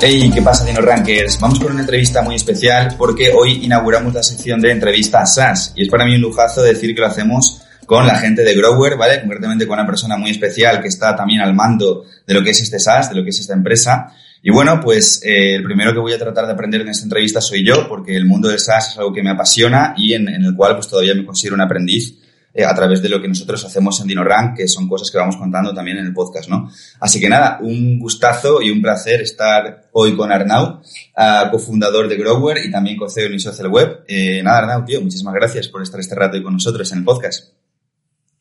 Hey, ¿qué pasa, Dino Rankers? Vamos con una entrevista muy especial porque hoy inauguramos la sección de entrevistas SaaS y es para mí un lujazo decir que lo hacemos con la gente de Grower, ¿vale? Concretamente con una persona muy especial que está también al mando de lo que es este SaaS, de lo que es esta empresa. Y bueno, pues eh, el primero que voy a tratar de aprender en esta entrevista soy yo, porque el mundo del SaaS es algo que me apasiona y en, en el cual pues todavía me considero un aprendiz eh, a través de lo que nosotros hacemos en DinoRank, que son cosas que vamos contando también en el podcast, ¿no? Así que nada, un gustazo y un placer estar hoy con Arnau, uh, cofundador de Grower y también co-CEO de Social Web. Eh, nada, Arnau, tío, muchísimas gracias por estar este rato hoy con nosotros en el podcast.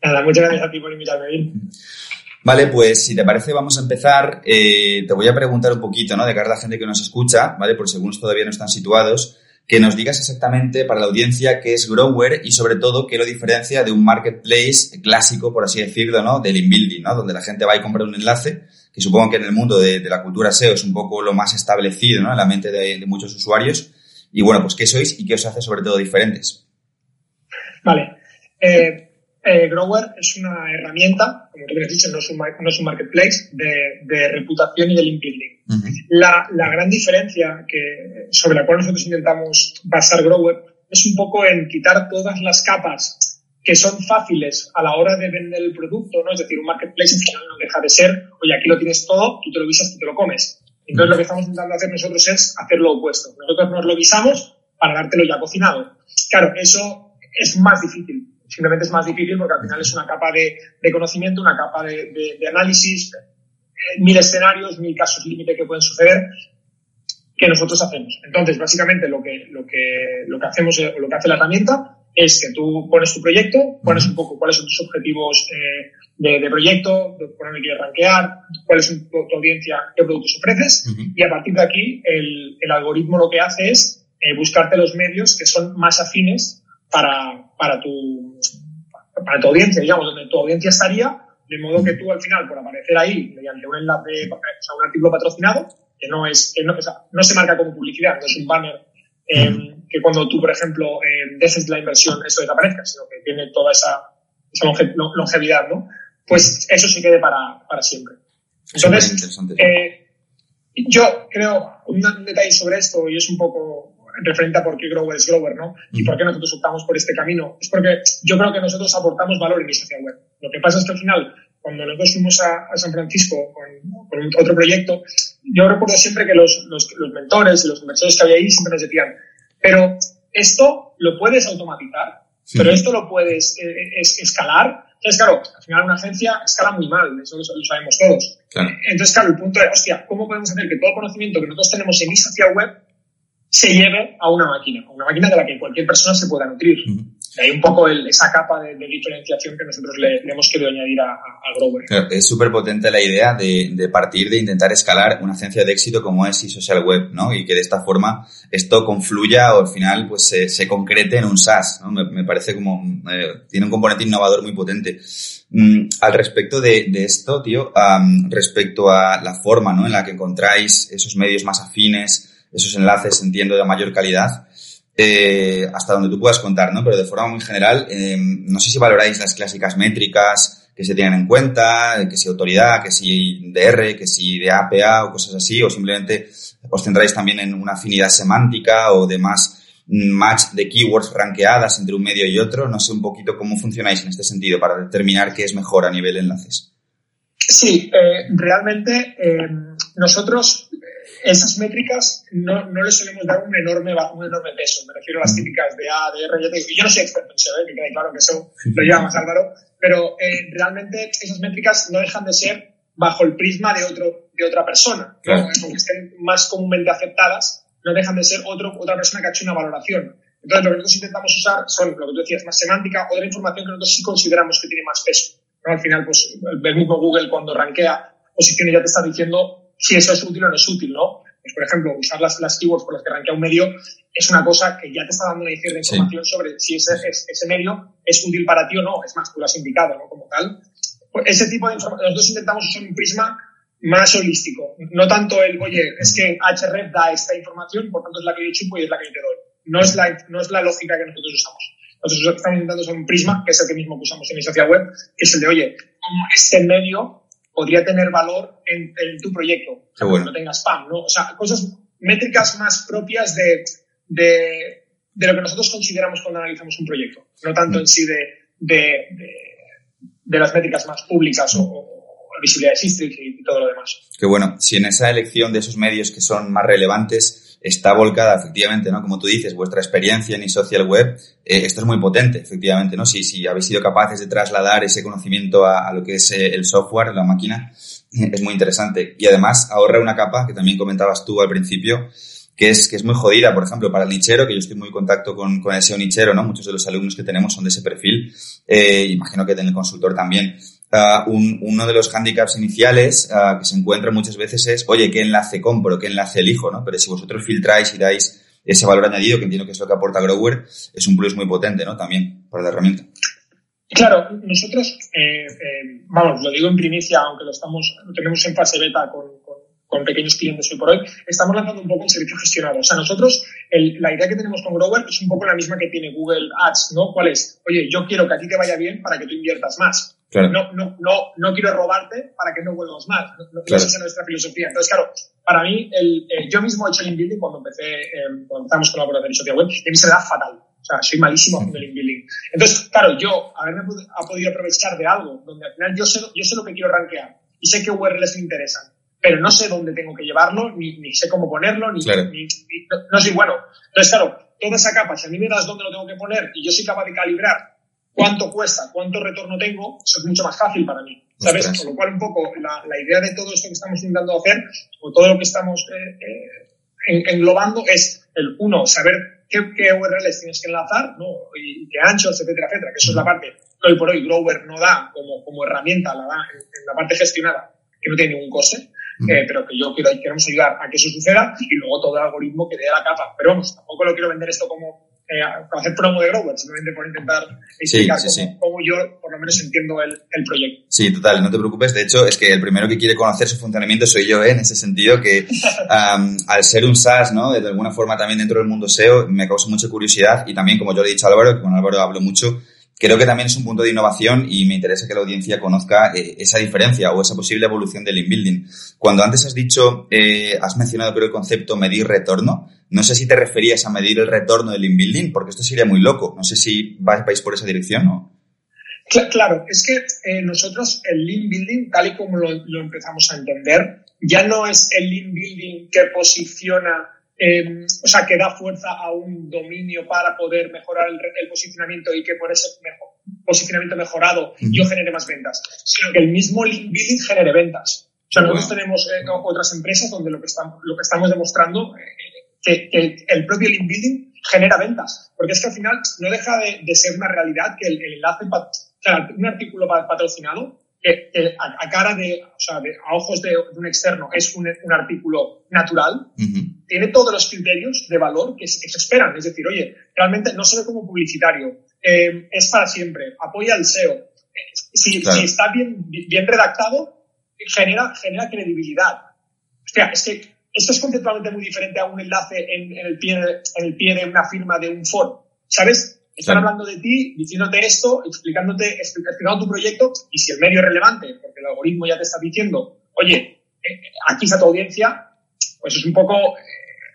Nada, muchas gracias a ti por invitarme, Bill. Vale, pues si te parece vamos a empezar. Eh, te voy a preguntar un poquito, ¿no? De cara a la gente que nos escucha, ¿vale? Por si algunos todavía no están situados, que nos digas exactamente para la audiencia qué es Grower y sobre todo qué lo diferencia de un marketplace clásico, por así decirlo, ¿no? Del inbuilding, ¿no? Donde la gente va y compra un enlace, que supongo que en el mundo de, la cultura SEO es un poco lo más establecido, ¿no? En la mente de, de muchos usuarios. Y bueno, pues qué sois y qué os hace sobre todo diferentes. Vale. Eh, eh, Grower es una herramienta, como tú bien has dicho, no es un, no es un marketplace, de, de, reputación y de link building. Uh -huh. la, la, gran diferencia que, sobre la cual nosotros intentamos basar Grower es un poco en quitar todas las capas que son fáciles a la hora de vender el producto, ¿no? Es decir, un marketplace en final no deja de ser, oye, aquí lo tienes todo, tú te lo visas, tú te lo comes. Entonces, lo que estamos intentando hacer nosotros es hacer lo opuesto. Nosotros nos lo visamos para dártelo ya cocinado. Claro, eso es más difícil simplemente es más difícil porque al final es una capa de, de conocimiento, una capa de, de, de, análisis, mil escenarios, mil casos límite que pueden suceder que nosotros hacemos. Entonces, básicamente lo que, lo que, lo que hacemos, lo que hace la herramienta es que tú pones tu proyecto, pones un poco cuáles son tus objetivos eh, de, de, proyecto, por dónde quieres rankear, cuál es tu, tu, audiencia, qué productos ofreces, uh -huh. y a partir de aquí el, el, algoritmo lo que hace es eh, buscarte los medios que son más afines para, para, tu, para tu audiencia, digamos, donde tu audiencia estaría, de modo que tú al final, por aparecer ahí mediante un enlace, o sea, un artículo patrocinado, que no es, que no, o sea, no se marca como publicidad, no es un banner eh, que cuando tú, por ejemplo, eh, dejes la inversión, eso desaparezca, sino que tiene toda esa, esa longe, longevidad, ¿no? Pues eso se quede para, para siempre. Entonces, eh, yo creo, un detalle sobre esto, y es un poco referente a por qué Grower es Grower, ¿no? Y por qué nosotros optamos por este camino. Es porque yo creo que nosotros aportamos valor en social web. Lo que pasa es que al final, cuando nosotros fuimos a, a San Francisco con, con, otro proyecto, yo recuerdo siempre que los, los, los, mentores y los inversores que había ahí siempre nos decían, pero esto lo puedes automatizar, sí. pero esto lo puedes eh, es, escalar. Entonces, claro, al final una agencia escala muy mal, eso lo, lo sabemos todos. Claro. Entonces, claro, el punto es, hostia, ¿cómo podemos hacer que todo el conocimiento que nosotros tenemos en mi social web se lleve a una máquina, a una máquina de la que cualquier persona se pueda nutrir. Uh -huh. Hay un poco el, esa capa de, de, diferenciación que nosotros le, le hemos querido añadir a, a, Grover. Claro, es súper potente la idea de, de, partir de intentar escalar una agencia de éxito como es eSocial Web, ¿no? Y que de esta forma esto confluya o al final pues se, se concrete en un SaaS, ¿no? Me, me parece como, eh, tiene un componente innovador muy potente. Mm, al respecto de, de esto, tío, um, respecto a la forma, ¿no? En la que encontráis esos medios más afines, esos enlaces, entiendo, de mayor calidad, eh, hasta donde tú puedas contar, ¿no? Pero de forma muy general, eh, no sé si valoráis las clásicas métricas que se tienen en cuenta, que si autoridad, que si DR, que si de APA o cosas así, o simplemente os centráis también en una afinidad semántica o de más match de keywords ranqueadas entre un medio y otro. No sé un poquito cómo funcionáis en este sentido para determinar qué es mejor a nivel de enlaces. Sí, eh, realmente eh, nosotros esas métricas no, no le solemos dar un enorme, un enorme peso. Me refiero a las típicas de A, de R. Yo, te digo, yo no soy experto en SEO, ¿eh? que quede claro que eso lo lleva más Álvaro, pero eh, realmente esas métricas no dejan de ser bajo el prisma de, otro, de otra persona. Claro. ¿no? Aunque estén más comúnmente aceptadas, no dejan de ser otro, otra persona que ha hecho una valoración. Entonces, lo que nosotros intentamos usar son, lo que tú decías, más semántica o de la información que nosotros sí consideramos que tiene más peso. Al final, pues, el mismo Google cuando rankea posiciones ya te está diciendo si eso es útil o no es útil, ¿no? Pues, por ejemplo, usar las, las keywords por las que rankea un medio es una cosa que ya te está dando una cierta información sobre si ese, ese medio es útil para ti o no. Es más, tú lo has indicado, ¿no? Como tal. Pues ese tipo de información, nosotros intentamos usar un prisma más holístico. No tanto el, oye, es que HRF da esta información, por tanto es la que yo chupo y es la que yo te doy. No es la, no es la lógica que nosotros usamos. Nosotros estamos intentando usar un prisma, que es el que mismo que usamos en mi social web, que es el de, oye, ¿cómo este medio podría tener valor en, tu proyecto? Qué bueno. Que no tenga spam, ¿no? O sea, cosas, métricas más propias de, de, de lo que nosotros consideramos cuando analizamos un proyecto. No tanto en sí de, de, de las métricas más públicas o, visibilidad de Sistrix y todo lo demás. Qué bueno. Si en esa elección de esos medios que son más relevantes está volcada, efectivamente, ¿no? Como tú dices, vuestra experiencia en social web, eh, esto es muy potente, efectivamente, ¿no? Si, si habéis sido capaces de trasladar ese conocimiento a, lo que es eh, el software, la máquina, es muy interesante. Y además ahorra una capa que también comentabas tú al principio, que es, que es muy jodida, por ejemplo, para el nichero, que yo estoy muy en contacto con, con ese nichero, ¿no? Muchos de los alumnos que tenemos son de ese perfil, eh, imagino que en el consultor también. Uh, un, uno de los handicaps iniciales uh, que se encuentra muchas veces es, oye, ¿qué enlace compro? ¿Qué enlace elijo? ¿no? Pero si vosotros filtráis y dais ese valor añadido, que entiendo que es lo que aporta Grower, es un plus muy potente, ¿no? También, para la herramienta. Claro, nosotros, eh, eh, vamos, lo digo en primicia, aunque lo estamos, lo tenemos en fase beta con, con pequeños clientes hoy por hoy, estamos lanzando un poco un servicio gestionado. O sea, nosotros, el, la idea que tenemos con Grover es un poco la misma que tiene Google Ads, ¿no? ¿Cuál es? Oye, yo quiero que a ti te vaya bien para que tú inviertas más. No, no, no, no quiero robarte para que no vuelvas más. No, Esa es nuestra filosofía. Entonces, claro, para mí, el, eh, yo mismo he hecho el inbuilding cuando empecé, eh, cuando empezamos con la colaboración en social web, y a mí se me da fatal. O sea, soy malísimo haciendo el inbuilding. Entonces, claro, yo haberme ha podido aprovechar de algo donde al final yo sé, yo sé lo que quiero rankear y sé qué URLs me interesan pero no sé dónde tengo que llevarlo, ni, ni sé cómo ponerlo, ni, ni, no, soy bueno. Entonces, claro, toda esa capa, si a mí me das dónde lo tengo que poner y yo soy capaz de calibrar cuánto cuesta, cuánto retorno tengo, eso es mucho más fácil para mí. ¿Sabes? Con lo cual, un poco, la, la, idea de todo esto que estamos intentando hacer, o todo lo que estamos eh, eh, englobando, es el uno, saber qué, qué, URLs tienes que enlazar, ¿no? Y, qué anchos, etcétera, etcétera, que eso es la parte que hoy por hoy Grover no da como, como herramienta, la da en, en la parte gestionada, que no tiene ningún coste eh, pero que yo quiero, queremos ayudar a que eso suceda y luego todo el algoritmo que dé la capa. Pero vamos, tampoco lo quiero vender esto como eh, hacer promo de Grover, simplemente por intentar explicar cómo, yo por lo menos entiendo el, el, proyecto. Sí, total, no te preocupes. De hecho, es que el primero que quiere conocer su funcionamiento soy yo, ¿eh? en ese sentido, que um, al ser un SaaS, ¿no? De alguna forma también dentro del mundo SEO, me causa mucha curiosidad y también, como yo le he dicho a Álvaro, que con Álvaro hablo mucho, creo que también es un punto de innovación y me interesa que la audiencia conozca eh, esa diferencia o esa posible evolución del inbuilding. Cuando antes has dicho, eh, has mencionado creo el concepto medir retorno, no sé si te referías a medir el retorno del inbuilding, porque esto sería muy loco. No sé si vais, por esa dirección o... Claro, es que eh, nosotros el lean building, tal y como lo, lo, empezamos a entender, ya no es el lean building que posiciona eh, o sea, que da fuerza a un dominio para poder mejorar el, el posicionamiento y que por ese mejor, posicionamiento mejorado yo genere más ventas, sino que el mismo link building genere ventas. O sea, nosotros tenemos eh, otras empresas donde lo que estamos, lo que estamos demostrando eh, que, que, el propio link building genera ventas, porque es que al final no deja de, de ser una realidad que el, el enlace, o sea, un artículo patrocinado a, a, cara de, o sea, de, a ojos de, de, un externo es un, un artículo natural, uh -huh. tiene todos los criterios de valor que, que, se esperan. Es decir, oye, realmente no se ve como publicitario, eh, es para siempre, apoya el SEO. Si, claro. si está bien, bien redactado, genera, genera credibilidad. Hostia, es que esto es conceptualmente muy diferente a un enlace en, en, el, pie de, en el pie de una firma de un foro. ¿Sabes? Están hablando de ti, diciéndote esto, explicándote, explicando tu proyecto y si el medio es relevante, porque el algoritmo ya te está diciendo, oye, eh, aquí está tu audiencia, pues es un poco eh,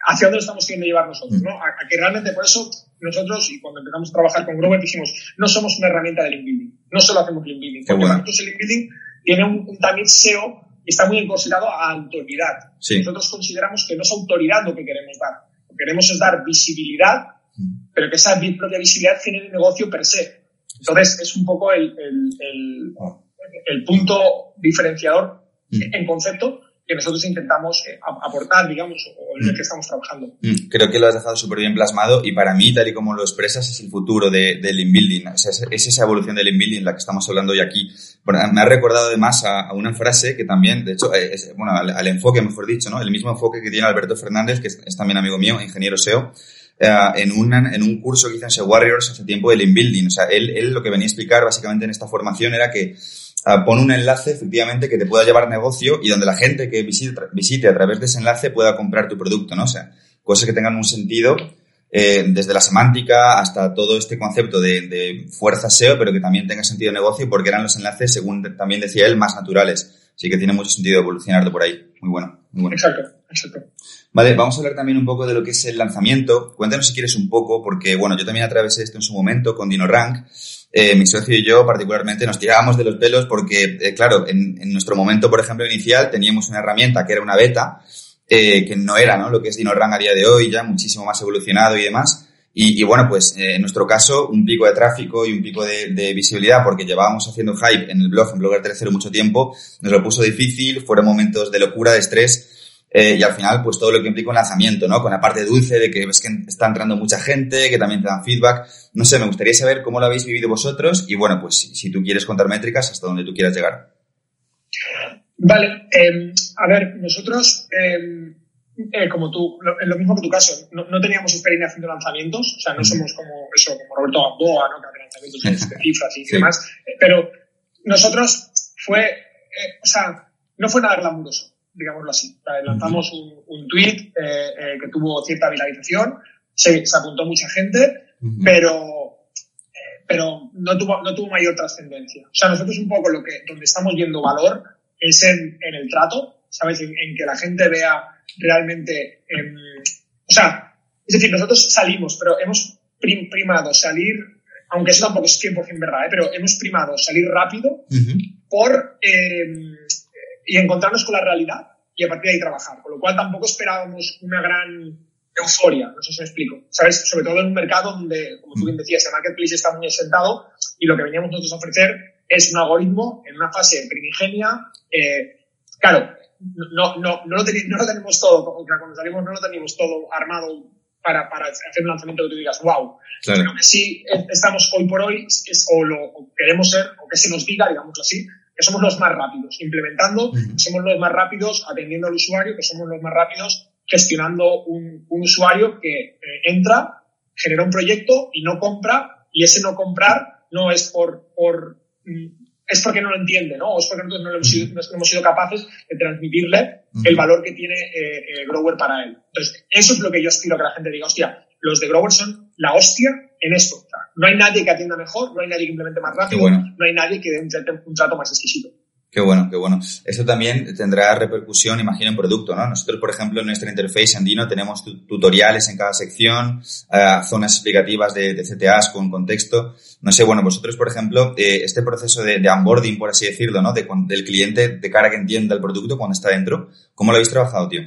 hacia dónde estamos queriendo llevar nosotros, ¿no? A, a, que realmente por eso nosotros, y cuando empezamos a trabajar con Grover, dijimos, no somos una herramienta de link building, no solo hacemos link building, porque bueno. el link building tiene un, un también SEO y está muy considerado a autoridad. Sí. Nosotros consideramos que no es autoridad lo que queremos dar, lo que queremos es dar visibilidad pero que esa propia visibilidad genere negocio per se. Entonces, es un poco el, el, el, el punto diferenciador en concepto que nosotros intentamos eh, aportar, digamos, o en el que estamos trabajando. Mm, creo que lo has dejado súper bien plasmado y para mí, tal y como lo expresas, es el futuro de, del inbuilding. O sea, es, esa evolución del inbuilding la que estamos hablando hoy aquí. me ha recordado además a, una frase que también, de hecho, eh, es, bueno, al, enfoque, mejor dicho, ¿no? El mismo enfoque que tiene Alberto Fernández, que es, también amigo mío, ingeniero SEO, eh, en, una, en un curso que hizo en Warriors hace tiempo del inbuilding. O sea, él, él lo que venía a explicar básicamente en esta formación era que uh, pone un enlace efectivamente que te pueda llevar negocio y donde la gente que visite, visite a través de ese enlace pueda comprar tu producto, ¿no? O sea, cosas que tengan un sentido eh, desde la semántica hasta todo este concepto de, de, fuerza SEO, pero que también tenga sentido de negocio porque eran los enlaces, según también decía él, más naturales. Así que tiene mucho sentido evolucionarlo por ahí. Muy bueno, muy bueno. Exacto, Vale, vamos a hablar también un poco de lo que es el lanzamiento. Cuéntanos si quieres un poco, porque bueno, yo también atravesé esto en su momento con DinoRank eh, mi socio y yo particularmente nos tirábamos de los pelos porque, eh, claro, en, nuestro momento, por ejemplo, inicial teníamos una herramienta que era una beta, eh, que no era ¿no? lo que es DinoRank a día de hoy, ya muchísimo más evolucionado y demás. Y, bueno, pues eh, en nuestro caso, un pico de tráfico y un pico de, de, visibilidad, porque llevábamos haciendo hype en el blog, en Blogger Tercero mucho tiempo, nos lo puso difícil, fueron momentos de locura, de estrés, eh, y al final, pues todo lo que implica un lanzamiento, ¿no? Con la parte dulce de que ves que está entrando mucha gente, que también te dan feedback. No sé, me gustaría saber cómo lo habéis vivido vosotros y bueno, pues si, tú quieres contar métricas, hasta donde tú quieras llegar. Vale, em, a ver, nosotros, em, eh, como tú, lo mismo que tu caso, no, teníamos experiencia haciendo lanzamientos, o sea, no somos como eso, como Roberto Gamboa, ¿no? Que hace lanzamientos de cifras y demás, eh, pero nosotros fue, o sea, no fue nada glamuroso digámoslo así. Lanzamos un, un tweet eh, eh, que tuvo cierta viralización, se, se apuntó mucha gente, pero, eh, pero no, tuvo, no tuvo mayor trascendencia. O sea, nosotros un poco lo que, donde estamos viendo valor es en, en el trato, ¿sabes? En, que la gente vea realmente, em, o sea, es decir, nosotros salimos, pero hemos primado salir, aunque eso tampoco es 100% verdad, ¿eh? pero hemos primado salir rápido por, eh, y encontrarnos con la realidad y a partir de ahí trabajar. Con lo cual tampoco esperábamos una gran euforia, no sé si me explico. ¿Sabes? Sobre todo en un mercado donde, como tú bien decías, el marketplace está muy asentado y lo que veníamos nosotros a ofrecer es un algoritmo en una fase primigenia. Eh, claro, no, no, no, lo no lo tenemos todo, cuando salimos no lo tenemos todo armado para, para hacer un lanzamiento que tú digas, wow. Claro. Pero que sí estamos hoy por hoy, es, o lo o queremos ser, o que se nos diga, digamos así, que somos los más rápidos implementando, que somos los más rápidos atendiendo al usuario, que somos los más rápidos gestionando un, usuario que eh, entra, genera un proyecto y no compra, y ese no comprar no es por, por mm, es porque no lo entiende, ¿no? O es porque nosotros no, hemos, sido, no hemos sido capaces de transmitirle el valor que tiene eh, eh, Grower para él. Entonces, eso es lo que yo aspiro a que la gente diga, hostia, los de Grover son la hostia en esto. no hay nadie que atienda mejor, no hay nadie que implemente más rápido, no hay nadie que dé un trato, más exquisito. Qué bueno, qué bueno. Esto también tendrá repercusión, imagino, en producto, ¿no? Nosotros, por ejemplo, en nuestra interface en Dino tenemos tutoriales en cada sección, eh, zonas explicativas de, CTAs con contexto. No sé, bueno, vosotros, por ejemplo, eh, este proceso de, onboarding, por así decirlo, ¿no? del cliente de cara que entienda el producto cuando está dentro, ¿cómo lo habéis trabajado, tío?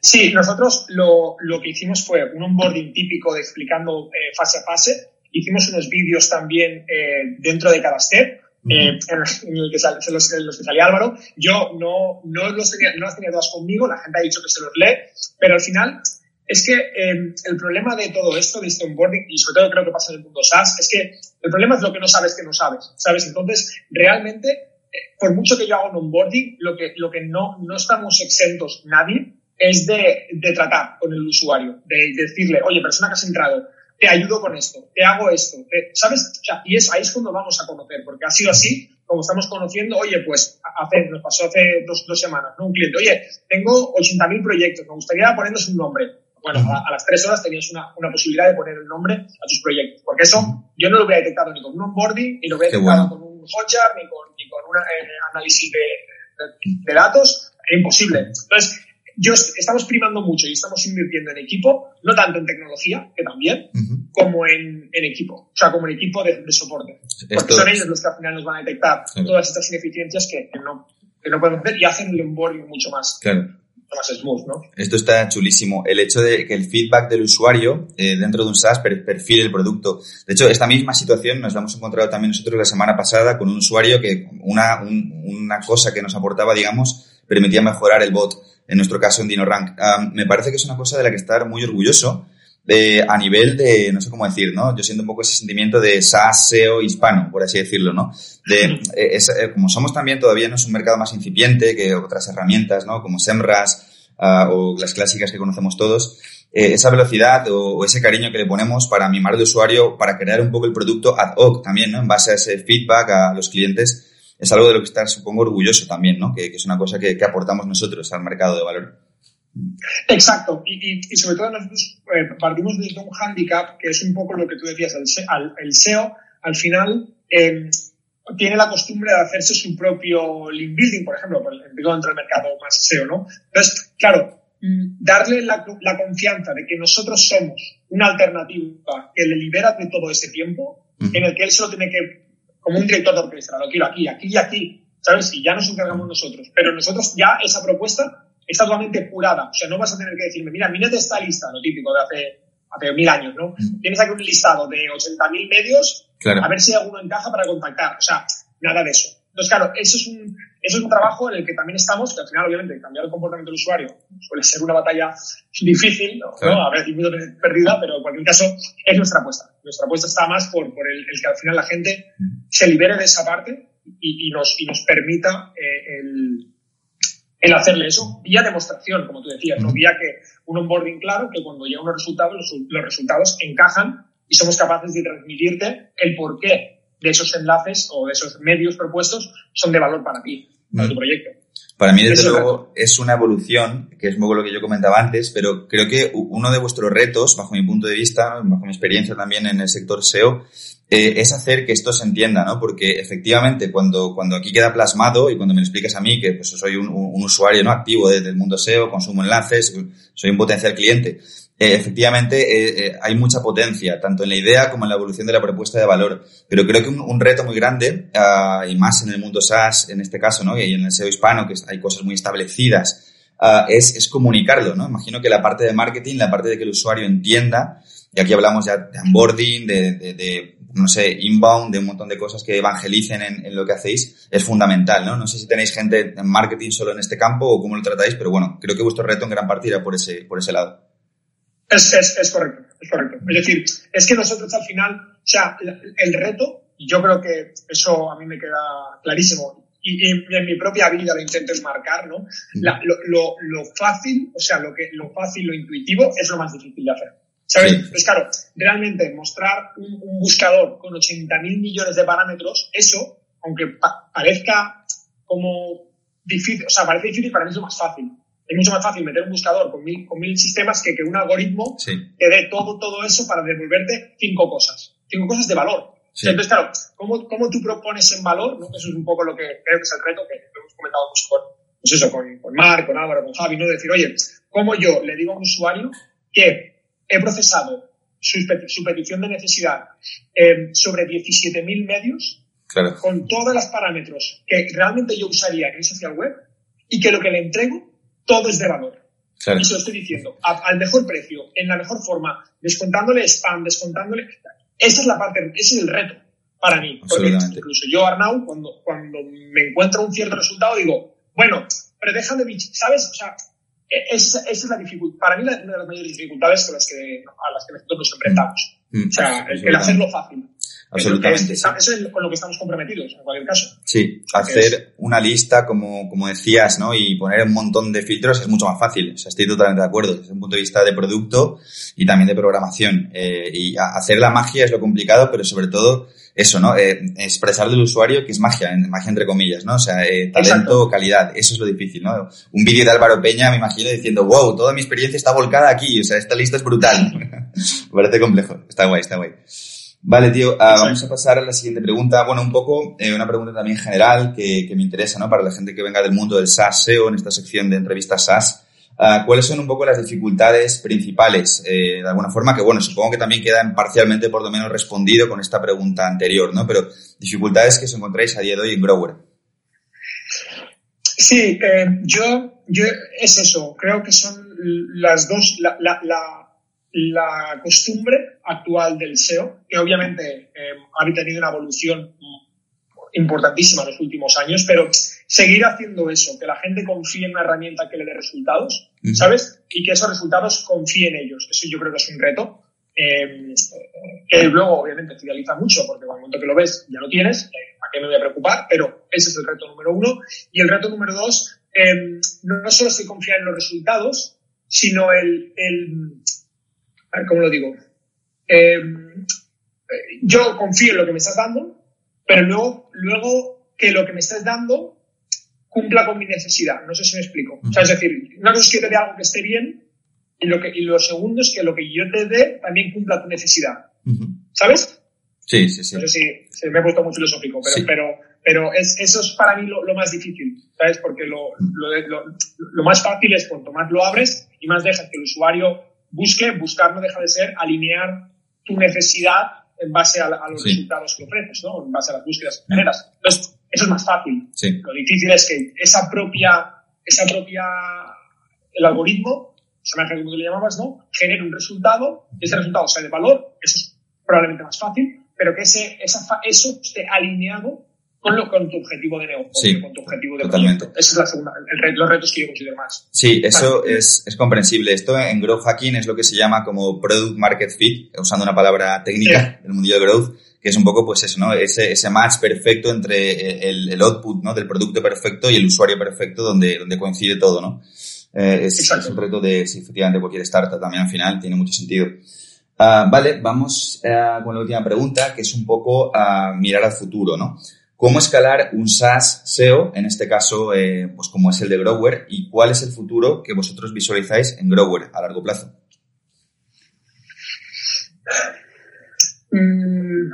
Sí, nosotros lo, lo, que hicimos fue un onboarding típico de explicando eh, fase a fase. Hicimos unos vídeos también eh, dentro de cada step. Eh, en, el que los, que salía Álvaro. Yo no, no, los tenía, no las tenía todas conmigo, la gente ha dicho que se los lee, pero al final es que eh, el problema de todo esto, de este onboarding, y sobre todo creo que pasa en el mundo SaaS, es que el problema es lo que no sabes que no sabes, ¿sabes? Entonces, realmente, eh, por mucho que yo haga un onboarding, lo que, lo que no, no estamos exentos nadie es de, de tratar con el usuario, de, decirle, oye, persona que has entrado, te ayudo con esto, te hago esto, ¿sabes? y es, ahí es cuando vamos a conocer, porque ha sido así, como estamos conociendo, oye, pues hace, nos pasó hace dos, dos semanas, ¿no? Un cliente, oye, tengo 80.000 proyectos, me gustaría ponerles un nombre. Bueno, a, las tres horas tenías una, una, posibilidad de poner el nombre a tus proyectos, porque eso yo no lo hubiera detectado ni con un onboarding, ni lo hubiera detectado con un Hotjar, ni con, ni con un eh, análisis de, de, de datos, era imposible. Entonces, yo estamos primando mucho y estamos invirtiendo en equipo, no tanto en tecnología, que también, como en, en, equipo, o sea, como en equipo de, soporte. Porque son ellos los que al final nos van a detectar todas estas ineficiencias que, no, que no podemos hacer y hacen el onboarding mucho más. Más smooth, ¿no? Esto está chulísimo. El hecho de que el feedback del usuario eh, dentro de un SaaS perfile el producto. De hecho, esta misma situación nos la hemos encontrado también nosotros la semana pasada con un usuario que una, una cosa que nos aportaba, digamos, permitía mejorar el bot, en nuestro caso en DinoRank. me parece que es una cosa de la que estar muy orgulloso a nivel de, no sé cómo decir, ¿no? Yo siento un poco ese sentimiento de SaaS, SEO hispano, por así decirlo, ¿no? De, eh, eh, como somos también todavía no es un mercado más incipiente que otras herramientas, ¿no? Como SEMRAS ah, o las clásicas que conocemos todos, eh, esa velocidad o, ese cariño que le ponemos para mimar al usuario, para crear un poco el producto ad hoc también, ¿no? En base a ese feedback a los clientes, es algo de lo que estar, supongo, orgulloso también, ¿no? Que, es una cosa que, que aportamos nosotros al mercado de valor. Exacto, y, sobre todo nosotros eh, partimos de un handicap que es un poco lo que tú decías, el, SEO al final em, tiene la costumbre de hacerse su propio link building, por ejemplo, dentro del mercado más SEO, ¿no? Entonces, claro, mm, darle la, confianza de que nosotros somos una alternativa que le libera de todo ese tiempo, en el que él solo tiene que, como un director de orquesta, lo quiero aquí, aquí y aquí, ¿sabes? Y ya nos encargamos nosotros. Pero nosotros ya esa propuesta está totalmente purada. O sea, no vas a tener que decirme, mira, mírate esta lista, lo típico de hace, hace mil años, ¿no? Mm. Tienes aquí un listado de 80.000 medios, a ver si alguno encaja para contactar. O sea, nada de eso. Entonces, claro, eso es un, eso es un trabajo en el que también estamos, que al final, obviamente, cambiar el comportamiento del usuario suele ser una batalla difícil, ¿no? A ver, perdida, pero en cualquier caso es nuestra apuesta. Nuestra apuesta está más por, por el, que al final la gente se libere de esa parte y, y, nos, y nos permita eh, el, el hacerle eso vía demostración, como tú decías, ¿no? vía que un onboarding claro, que cuando llega unos resultados, los, resultados encajan y somos capaces de transmitirte el porqué de esos enlaces o de esos medios propuestos son de valor para ti, para tu proyecto. Para mí, desde luego, es una evolución, que es un poco lo que yo comentaba antes, pero creo que uno de vuestros retos, bajo mi punto de vista, bajo mi experiencia también en el sector SEO, eh, es hacer que esto se entienda, ¿no? Porque efectivamente, cuando, cuando aquí queda plasmado y cuando me explicas a mí que pues, soy un, un usuario no activo del mundo SEO, consumo enlaces, soy un potencial cliente, eh, efectivamente eh, eh, hay mucha potencia, tanto en la idea como en la evolución de la propuesta de valor. Pero creo que un, un reto muy grande, uh, y más en el mundo SaaS en este caso, ¿no? Y en el SEO hispano, que hay cosas muy establecidas, uh, es, es comunicarlo, ¿no? Imagino que la parte de marketing, la parte de que el usuario entienda, y aquí hablamos ya de onboarding, de, de, de no sé, inbound, de un montón de cosas que evangelicen en, lo que hacéis, es fundamental, ¿no? No sé si tenéis gente en marketing solo en este campo o cómo lo tratáis, pero bueno, creo que vuestro reto en gran parte irá por ese, por ese lado. Es, es, es correcto, es correcto. Es decir, es que nosotros al final, o sea, el reto, y yo creo que eso a mí me queda clarísimo, y, en mi propia vida lo intento marcar, ¿no? lo, lo, lo, fácil, o sea, lo, que, lo fácil, lo intuitivo es lo más difícil de hacer. ¿Sabes? Pues claro, realmente mostrar un, buscador con 80.000 millones de parámetros, eso, aunque parezca como difícil, o sea, parece difícil, para mí es lo más fácil. Es mucho más fácil meter un buscador con mil, con mil sistemas que que un algoritmo te dé todo, todo eso para devolverte cinco cosas. Cinco cosas de valor. Entonces, claro, ¿cómo, ¿cómo, tú propones en valor? ¿no? Eso es un poco lo que creo que es el reto que hemos comentado mucho con, pues eso, con, con Marc, con Álvaro, con Javi, ¿no? Decir, oye, ¿cómo yo le digo a un usuario que he procesado su, petición de necesidad eh, sobre 17.000 medios con todos los parámetros que realmente yo usaría en social web y que lo que le entrego todo es de valor. Y se lo estoy diciendo, al mejor precio, en la mejor forma, descontándole spam, descontándole... Esa es la parte, ese es el reto para mí. Porque incluso yo, Arnau, cuando, cuando me encuentro un cierto resultado, digo, bueno, pero déjame, ¿sabes? O sea, esa, esa, es la dificultad, para mí una de las mayores dificultades con las que, a las que nosotros nos enfrentamos. Mm, o sea, el, hacerlo fácil. Absolutamente. eso es con lo que estamos comprometidos, en cualquier caso. Sí, hacer una lista, como, como decías, ¿no? Y poner un montón de filtros es mucho más fácil. O sea, estoy totalmente de acuerdo desde un punto de vista de producto y también de programación. Eh, y hacer la magia es lo complicado, pero sobre todo eso, ¿no? Eh, expresar del usuario que es magia, magia entre comillas, ¿no? O sea, eh, talento, calidad, eso es lo difícil, ¿no? Un vídeo de Álvaro Peña, me imagino, diciendo, wow, toda mi experiencia está volcada aquí, o sea, esta lista es brutal. me parece complejo, está guay, está guay. Vale, tío, ah, vamos a pasar a la siguiente pregunta. Bueno, un poco, eh, una pregunta también general que, que me interesa, ¿no? Para la gente que venga del mundo del SaaS SEO, en esta sección de entrevistas SaaS. Ah, ¿Cuáles son un poco las dificultades principales, eh, de alguna forma? Que bueno, supongo que también quedan parcialmente por lo menos respondido con esta pregunta anterior, ¿no? Pero dificultades que os encontráis a día de hoy en Grower. Sí, eh, yo, yo, es eso, creo que son las dos, la, la, la, la costumbre actual del SEO, que obviamente eh, ha tenido una evolución importantísima en los últimos años, pero seguir haciendo eso, que la gente confíe en una herramienta que le dé resultados, ¿sabes? Y que esos resultados confíen en ellos. Eso yo creo que es un reto. Eh, que luego, obviamente, te idealiza mucho, porque al momento que lo ves ya lo tienes, eh, ¿a qué me voy a preocupar? Pero ese es el reto número uno. Y el reto número dos, eh, no solo es que confiar en los resultados, sino el, el a ver, ¿cómo lo digo? Eh, yo confío en lo que me estás dando, pero luego, luego que lo que me estás dando cumpla con mi necesidad. No sé si me explico. O sea, es decir, una cosa es que te dé algo que esté bien y lo, que, y lo segundo es que lo que yo te dé también cumpla tu necesidad. ¿Sabes? Sí, sí, sí. No sé si, si me he puesto muy filosófico, pero, Sí. pero, pero es, eso es para mí lo, lo más difícil, ¿sabes? Porque lo, lo, lo más fácil es cuanto más lo abres y más dejas que el usuario busque, buscar no deja de ser alinear tu necesidad en base a, a los Sí. resultados que ofreces, ¿no? En base a las búsquedas que generas. Entonces, eso es más fácil. Sí. Lo difícil es que esa propia, esa propia, el algoritmo, imagen como tú le llamabas, ¿no? Genere un resultado, y ese resultado sea de valor, eso es probablemente más fácil, pero que ese, esa, eso esté alineado con, tu objetivo de negocio, Sí, con tu objetivo de totalmente. proyecto. Esa es la segunda, el, los retos que yo considero más. Sí, eso es, es comprensible. Esto en Growth Hacking es lo que se llama como Product Market Fit, usando una palabra técnica del mundillo de Growth, que es un poco pues eso, ¿no? Ese, ese match perfecto entre el, el output, ¿no? Del producto perfecto y el usuario perfecto donde, donde coincide todo, ¿no? Eh, es, un reto de, si efectivamente cualquier startup también al final tiene mucho sentido. Ah, vale, vamos eh, con la última pregunta, que es un poco a mirar al futuro, ¿no? ¿Cómo escalar un SaaS SEO, en este caso, eh, pues como es el de Grower, y cuál es el futuro que vosotros visualizáis en Grower a largo plazo? Mm,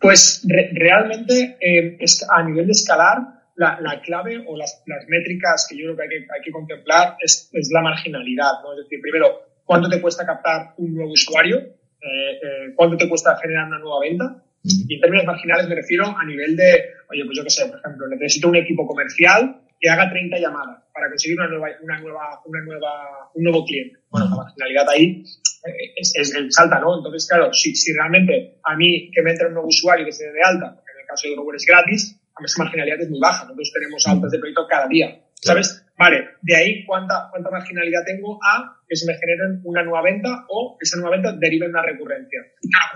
Pues re- realmente eh, a nivel de escalar, la, la clave o las, métricas que yo creo que hay que, contemplar es, la marginalidad. ¿no? Es decir, primero, ¿cuánto te cuesta captar un nuevo usuario? Eh, ¿Cuánto te cuesta generar una nueva venta? Y en términos marginales me refiero a nivel de, oye, pues yo qué sé, por ejemplo, necesito un equipo comercial que haga 30 llamadas para conseguir una nueva, una nueva, una nueva, un nuevo cliente. Bueno, la marginalidad ahí eh, es, es, es alta, ¿no? Entonces, claro, si, si realmente a mí que me entre un nuevo usuario que se dé de alta, porque en el caso de Grover es gratis, a mí esa marginalidad es muy baja. Nosotros tenemos altas de proyecto cada día. ¿Sabes? Vale, de ahí cuánta, cuánta marginalidad tengo a que se me generen una nueva venta o esa nueva venta derive en una recurrencia. Claro,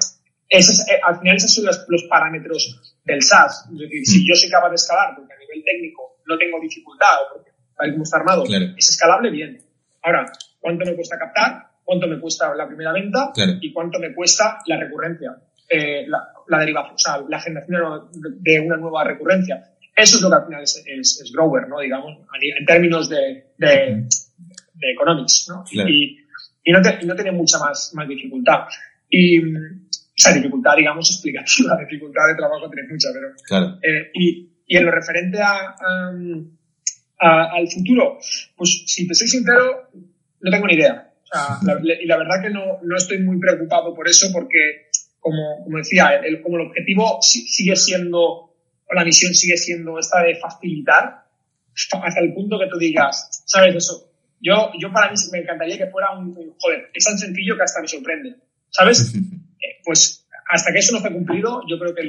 esos, eh, al final esos son los, los parámetros del SaaS. Es decir, si yo soy capaz de escalar porque a nivel técnico no tengo dificultad o porque tal como está armado, Claro. es escalable, bien. Ahora, ¿cuánto me cuesta captar? ¿Cuánto me cuesta la primera venta? Claro. ¿Y cuánto me cuesta la recurrencia? Eh, la, la derivación, o sea, la generación de una nueva recurrencia. Eso es lo que al final es, es, es Grower, ¿no? Digamos, en términos de, de, de economics, ¿no? Claro. Y, y, no te- y no tiene mucha más, más dificultad. Y, mm, sea, dificultad, digamos, explicativa, dificultad de trabajo tiene mucha, pero Claro. eh, y, y en lo referente a, a- a- al futuro, pues si te soy sincero, no tengo ni idea. O sea, la- y la verdad que no, no estoy muy preocupado por eso porque, como, como decía, el, como el objetivo si- sigue siendo, o la misión sigue siendo esta de facilitar hasta el punto que tú digas, ¿sabes eso? Yo, yo para mí me encantaría que fuera un, un- joder, es tan sencillo que hasta me sorprende, ¿sabes? Eh, pues hasta que eso no esté cumplido, yo creo que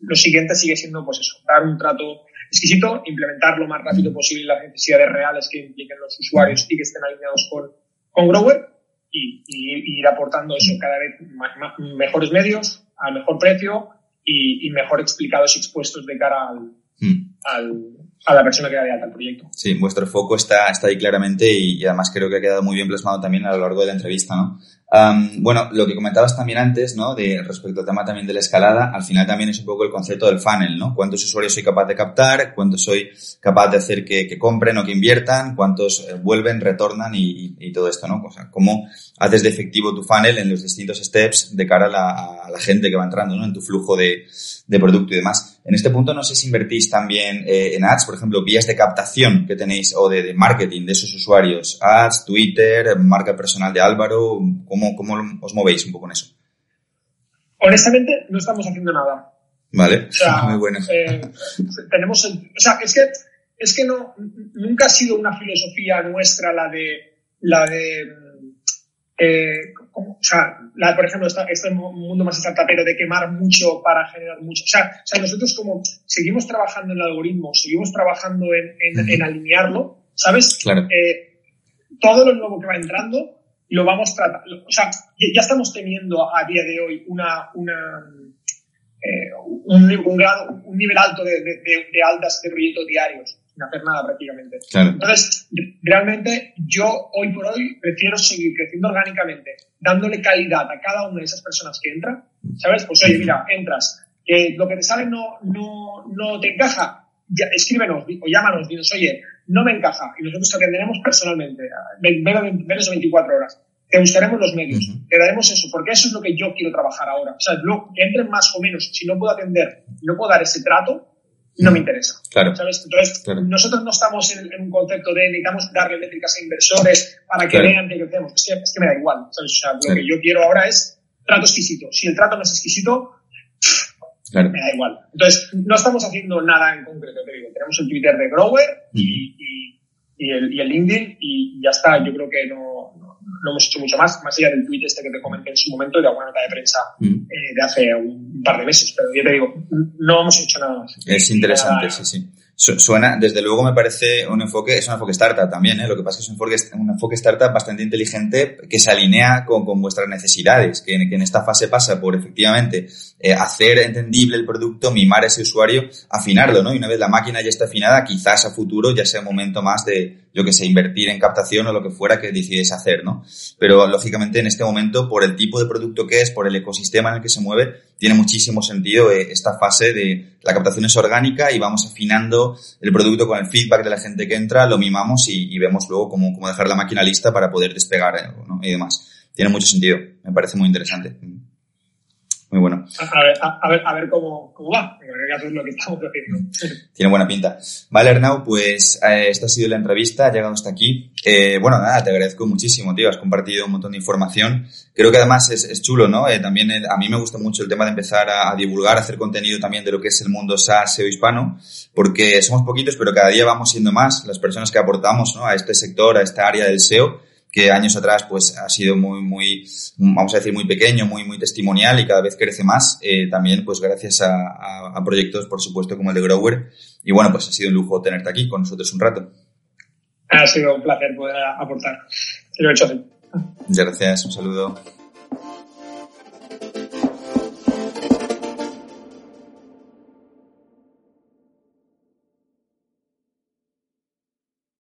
lo siguiente sigue siendo, pues eso, dar un trato exquisito, implementar lo más rápido posible las necesidades reales que impliquen los usuarios y que estén alineados con, con Grower y, y- y ir aportando eso cada vez ma- mejores medios, al mejor precio y, y mejor explicados y expuestos de cara al, Mm. al- a la persona que da de alta el proyecto. Sí, vuestro foco está, está ahí claramente y, y además creo que ha quedado muy bien plasmado también a lo largo de la entrevista, ¿no? Am, bueno, lo que comentabas también antes, ¿no? De respecto al tema también de la escalada, al final también es un poco el concepto del funnel, ¿no? ¿Cuántos usuarios soy capaz de captar? ¿Cuántos soy capaz de hacer que, que compren o que inviertan? ¿Cuántos eh, vuelven, retornan y, y- y todo esto, ¿no? O sea, cómo haces de efectivo tu funnel en los distintos steps de cara a la, a la gente que va entrando, ¿no? En tu flujo de, de producto y demás. En este punto no sé si invertís también eh, en ads, por ejemplo, vías de captación que tenéis o de, de marketing de esos usuarios, ads, Twitter, marca personal de Álvaro, ¿cómo, cómo os movéis un poco en eso? Honestamente, no estamos haciendo nada. Vale, O sea, muy bueno. eh, tenemos el- o sea, es que, es que no, nunca ha sido una filosofía nuestra la de, la de, eh, o sea, la, por ejemplo, este mundo más startupero de quemar mucho para generar mucho. O sea, o sea, nosotros como seguimos trabajando en el algoritmo, seguimos trabajando en, en, alinearlo, ¿sabes? Claro. Eh, todo lo nuevo que va entrando lo vamos tratando. O sea, ya estamos teniendo a día de hoy una, una eh, un, un, grado, un nivel alto de, de, de, altas de proyectos diarios sin hacer nada prácticamente. Entonces, realmente yo hoy por hoy prefiero seguir creciendo orgánicamente, dándole calidad a cada una de esas personas que entra, ¿sabes? Pues oye, mira, entras, que lo que te sale no, no, no te encaja, ya, escríbenos o llámanos, dinos, oye, no me encaja, y nosotros te atenderemos personalmente, menos de 24 horas. Te buscaremos los medios, te daremos eso, porque eso es lo que yo quiero trabajar ahora. O sea, lo, que entren más o menos, si no puedo atender, no puedo dar ese trato, no me interesa. Claro. ¿Sabes? Entonces, nosotros no estamos en, un concepto de necesitamos darle métricas a inversores para que vean que crecemos. Es que, es que me da igual. ¿sabes? O sea, lo que yo quiero ahora es trato exquisito. Si el trato no es exquisito, me da igual. Entonces, no estamos haciendo nada en concreto, te digo. Tenemos el Twitter de Grower y, y, el, y el LinkedIn y ya está. Yo creo que no, no hemos hecho mucho más, más allá del tweet este que te comenté en su momento y de alguna nota de prensa eh, de hace un par de meses. Pero yo te digo, no hemos hecho nada más. Es interesante, sí, sí. Suena, desde luego me parece un enfoque, es un enfoque startup también, ¿eh? lo que pasa es que es un enfoque, un enfoque startup bastante inteligente que se alinea con, con vuestras necesidades, que en, esta fase pasa por efectivamente eh, hacer entendible el producto, mimar a ese usuario, afinarlo, ¿no? Y una vez la máquina ya está afinada, quizás a futuro ya sea un momento más de, yo que sé, invertir en captación o lo que fuera que decides hacer, ¿no? Pero lógicamente en este momento, por el tipo de producto que es, por el ecosistema en el que se mueve, tiene muchísimo sentido eh, esta fase de la captación es orgánica y vamos afinando el producto con el feedback de la gente que entra, lo mimamos y, vemos luego cómo, cómo, dejar la máquina lista para poder despegar eh, ¿no? y demás. Tiene mucho sentido, me parece muy interesante. Muy bueno. A ver, a, ver, a ver cómo, cómo va. es lo que estamos haciendo. Tiene buena pinta. Vale, Arnau, pues eh, esta ha sido la entrevista, ha llegado hasta aquí. Eh, bueno, nada, te agradezco muchísimo, tío. Has compartido un montón de información. Creo que además es, es chulo, ¿no? Eh, también a mí me gusta mucho el tema de empezar a, a, divulgar, a hacer contenido también de lo que es el mundo SaaS, SEO hispano, porque somos poquitos, pero cada día vamos siendo más las personas que aportamos, ¿no? A este sector, a esta área del SEO que años atrás pues ha sido muy, muy, vamos a decir, muy pequeño, muy, muy testimonial y cada vez crece más, eh, también pues gracias a, a, proyectos, por supuesto, como el de Grower. Y bueno, pues ha sido un lujo tenerte aquí con nosotros un rato. Ha sido un placer poder aportar. Lo he hecho Muchas gracias, un saludo.